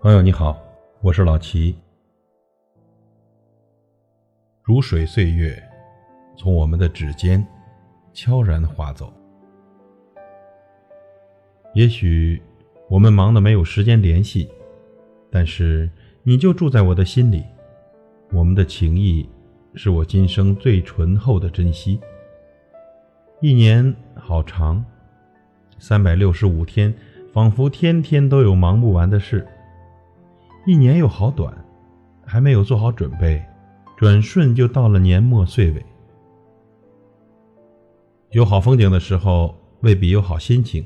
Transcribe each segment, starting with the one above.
朋友你好，我是老齐。如水岁月，从我们的指尖悄然划走。也许我们忙的没有时间联系，但是你就住在我的心里。我们的情谊是我今生最醇厚的珍惜。一年好长，三百六十五天，仿佛天天都有忙不完的事。一年又好短，还没有做好准备，转瞬就到了年末岁尾。有好风景的时候，未必有好心情；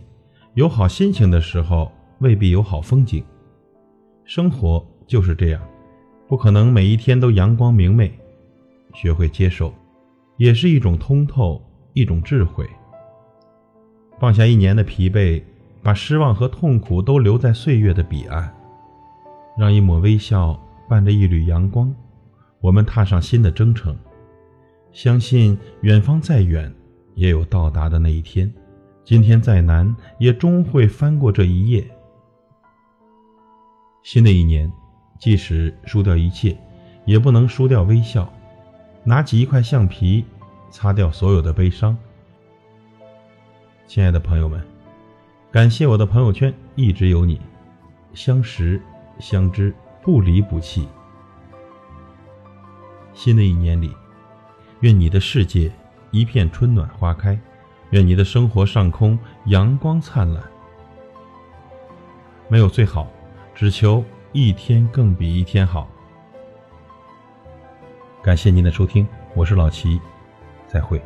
有好心情的时候，未必有好风景。生活就是这样，不可能每一天都阳光明媚。学会接受，也是一种通透，一种智慧。放下一年的疲惫，把失望和痛苦都留在岁月的彼岸。让一抹微笑伴着一缕阳光，我们踏上新的征程。相信远方再远，也有到达的那一天；今天再难，也终会翻过这一页。新的一年，即使输掉一切，也不能输掉微笑。拿起一块橡皮，擦掉所有的悲伤。亲爱的朋友们，感谢我的朋友圈一直有你，相识。相知不离不弃。新的一年里，愿你的世界一片春暖花开，愿你的生活上空阳光灿烂。没有最好，只求一天更比一天好。感谢您的收听，我是老齐，再会。